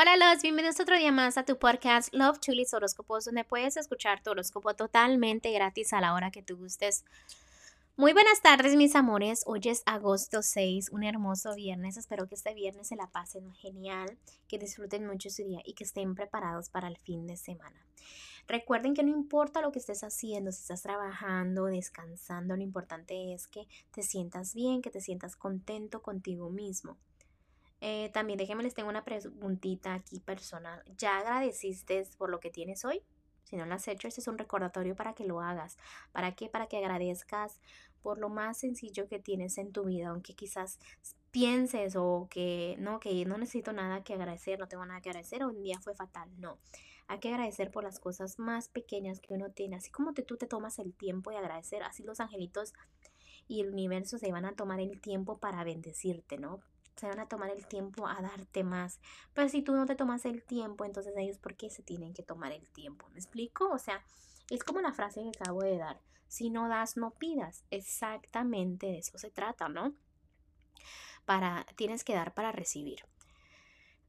Hola los, bienvenidos otro día más a tu podcast Love Chulis Horóscopos, donde puedes escuchar tu horóscopo totalmente gratis a la hora que tú gustes. Muy buenas tardes mis amores, hoy es agosto 6, un hermoso viernes, espero que este viernes se la pasen genial, que disfruten mucho su día y que estén preparados para el fin de semana. Recuerden que no importa lo que estés haciendo, si estás trabajando, descansando, lo importante es que te sientas bien, que te sientas contento contigo mismo. Eh, también déjenme les tengo una preguntita aquí personal. ¿Ya agradeciste por lo que tienes hoy? Si no lo has hecho, este es un recordatorio para que lo hagas. ¿Para qué? Para que agradezcas por lo más sencillo que tienes en tu vida, aunque quizás pienses o que no, que no necesito nada que agradecer, no tengo nada que agradecer, o un día fue fatal. No, hay que agradecer por las cosas más pequeñas que uno tiene. Así como tú te tomas el tiempo de agradecer, así los angelitos y el universo se van a tomar el tiempo para bendecirte, ¿no? Se van a tomar el tiempo a darte más. Pero si tú no te tomas el tiempo, entonces ellos, ¿por qué se tienen que tomar el tiempo? ¿Me explico? O sea, es como la frase que acabo de dar. Si no das, no pidas. Exactamente de eso se trata, ¿no? Para, tienes que dar para recibir.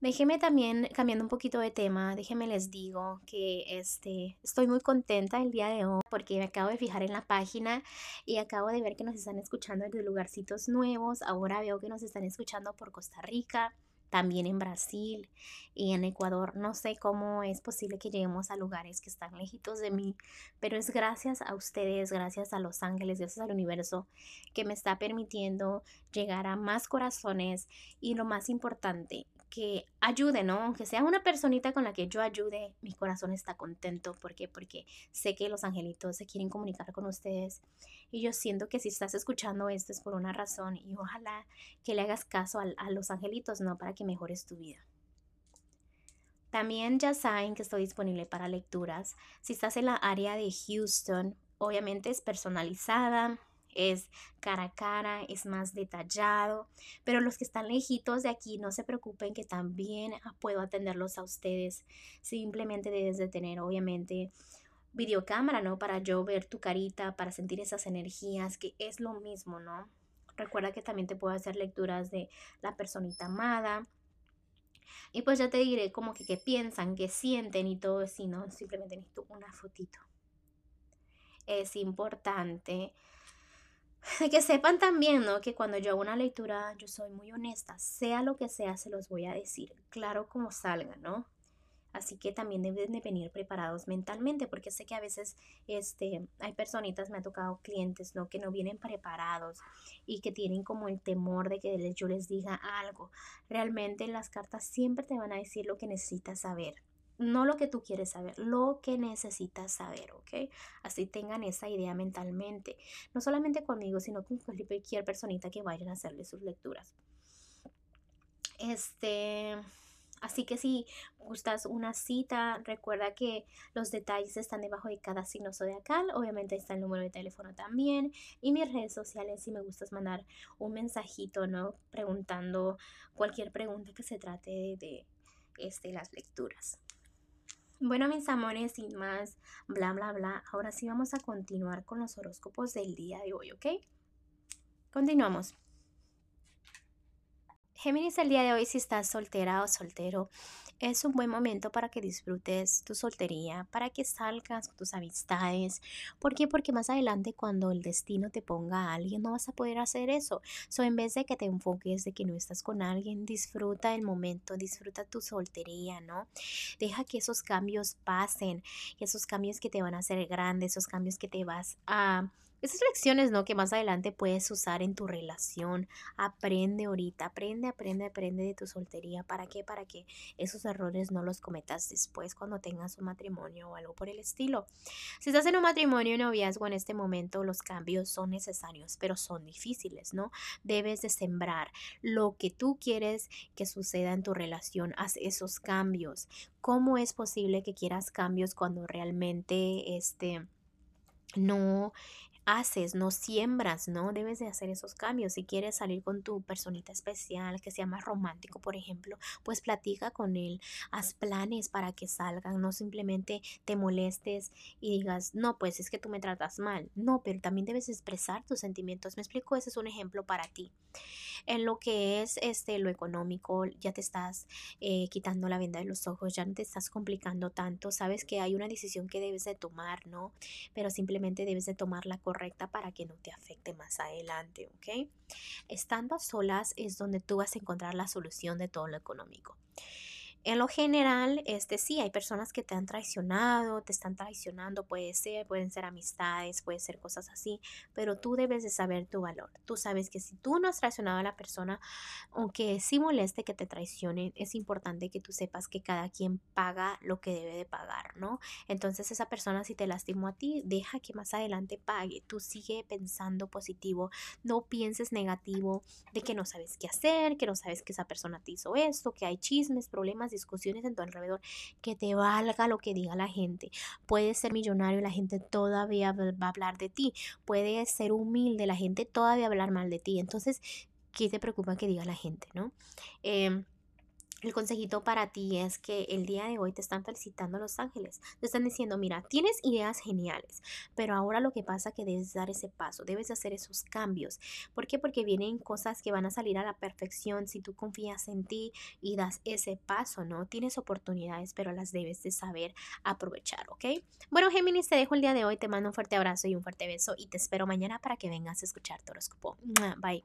Déjeme también, cambiando un poquito de tema, déjeme les digo que este, estoy muy contenta el día de hoy porque me acabo de fijar en la página y acabo de ver que nos están escuchando desde lugarcitos nuevos. Ahora veo que nos están escuchando por Costa Rica, también en Brasil y en Ecuador. No sé cómo es posible que lleguemos a lugares que están lejitos de mí, pero es gracias a ustedes, gracias a los ángeles, gracias al universo que me está permitiendo llegar a más corazones y lo más importante, que ayude, ¿no? Aunque sea una personita con la que yo ayude, mi corazón está contento. ¿Por qué? Porque sé que los angelitos se quieren comunicar con ustedes. Y yo siento que si estás escuchando esto es por una razón y ojalá que le hagas caso a, a los angelitos, ¿no? Para que mejores tu vida. También ya saben que estoy disponible para lecturas. Si estás en la área de Houston, obviamente es personalizada es cara a cara, es más detallado, pero los que están lejitos de aquí no se preocupen que también puedo atenderlos a ustedes. Simplemente debes de tener obviamente videocámara, ¿no? Para yo ver tu carita, para sentir esas energías, que es lo mismo, ¿no? Recuerda que también te puedo hacer lecturas de la personita amada. Y pues ya te diré como que qué piensan, qué sienten y todo así, ¿no? Simplemente necesito una fotito. Es importante que sepan también, ¿no? Que cuando yo hago una lectura, yo soy muy honesta, sea lo que sea, se los voy a decir, claro como salga, ¿no? Así que también deben de venir preparados mentalmente, porque sé que a veces este, hay personitas, me ha tocado clientes, ¿no? Que no vienen preparados y que tienen como el temor de que yo les diga algo. Realmente las cartas siempre te van a decir lo que necesitas saber no lo que tú quieres saber, lo que necesitas saber, ¿ok? Así tengan esa idea mentalmente, no solamente conmigo, sino con cualquier personita que vayan a hacerle sus lecturas. Este, así que si gustas una cita, recuerda que los detalles están debajo de cada signo zodiacal, obviamente está el número de teléfono también y mis redes sociales si me gustas mandar un mensajito, ¿no? Preguntando cualquier pregunta que se trate de, este, las lecturas. Bueno, mis amores, sin más, bla, bla, bla, ahora sí vamos a continuar con los horóscopos del día de hoy, ¿ok? Continuamos. Géminis, el día de hoy, si estás soltera o soltero, es un buen momento para que disfrutes tu soltería, para que salgas con tus amistades. ¿Por qué? Porque más adelante cuando el destino te ponga a alguien no vas a poder hacer eso. So, en vez de que te enfoques de que no estás con alguien, disfruta el momento, disfruta tu soltería, ¿no? Deja que esos cambios pasen, esos cambios que te van a hacer grande, esos cambios que te vas a esas lecciones, ¿no? Que más adelante puedes usar en tu relación. Aprende ahorita, aprende, aprende, aprende de tu soltería. ¿Para qué? Para que esos errores no los cometas después cuando tengas un matrimonio o algo por el estilo. Si estás en un matrimonio y noviazgo en este momento, los cambios son necesarios, pero son difíciles, ¿no? Debes de sembrar lo que tú quieres que suceda en tu relación. Haz esos cambios. ¿Cómo es posible que quieras cambios cuando realmente este no haces, no siembras, ¿no? Debes de hacer esos cambios. Si quieres salir con tu personita especial, que sea más romántico, por ejemplo, pues platica con él, haz planes para que salgan, no simplemente te molestes y digas, no, pues es que tú me tratas mal. No, pero también debes expresar tus sentimientos. Me explico, ese es un ejemplo para ti. En lo que es este, lo económico, ya te estás eh, quitando la venda de los ojos, ya no te estás complicando tanto, sabes que hay una decisión que debes de tomar, ¿no? Pero simplemente debes de tomarla para que no te afecte más adelante, ¿ok? Estando solas es donde tú vas a encontrar la solución de todo lo económico. En lo general, este sí, hay personas que te han traicionado, te están traicionando, puede ser, pueden ser amistades, puede ser cosas así, pero tú debes de saber tu valor. Tú sabes que si tú no has traicionado a la persona, aunque sí moleste que te traicionen, es importante que tú sepas que cada quien paga lo que debe de pagar, ¿no? Entonces esa persona si te lastimó a ti, deja que más adelante pague. Tú sigue pensando positivo, no pienses negativo de que no sabes qué hacer, que no sabes que esa persona te hizo esto, que hay chismes, problemas discusiones en tu alrededor, que te valga lo que diga la gente. Puedes ser millonario y la gente todavía va a hablar de ti. Puedes ser humilde, la gente todavía va a hablar mal de ti. Entonces, ¿qué te preocupa que diga la gente, no? Eh, el consejito para ti es que el día de hoy te están felicitando los ángeles. Te están diciendo, mira, tienes ideas geniales, pero ahora lo que pasa es que debes dar ese paso, debes hacer esos cambios. ¿Por qué? Porque vienen cosas que van a salir a la perfección si tú confías en ti y das ese paso, ¿no? Tienes oportunidades, pero las debes de saber aprovechar, ¿ok? Bueno, Géminis, te dejo el día de hoy, te mando un fuerte abrazo y un fuerte beso y te espero mañana para que vengas a escuchar tu horóscopo. Bye.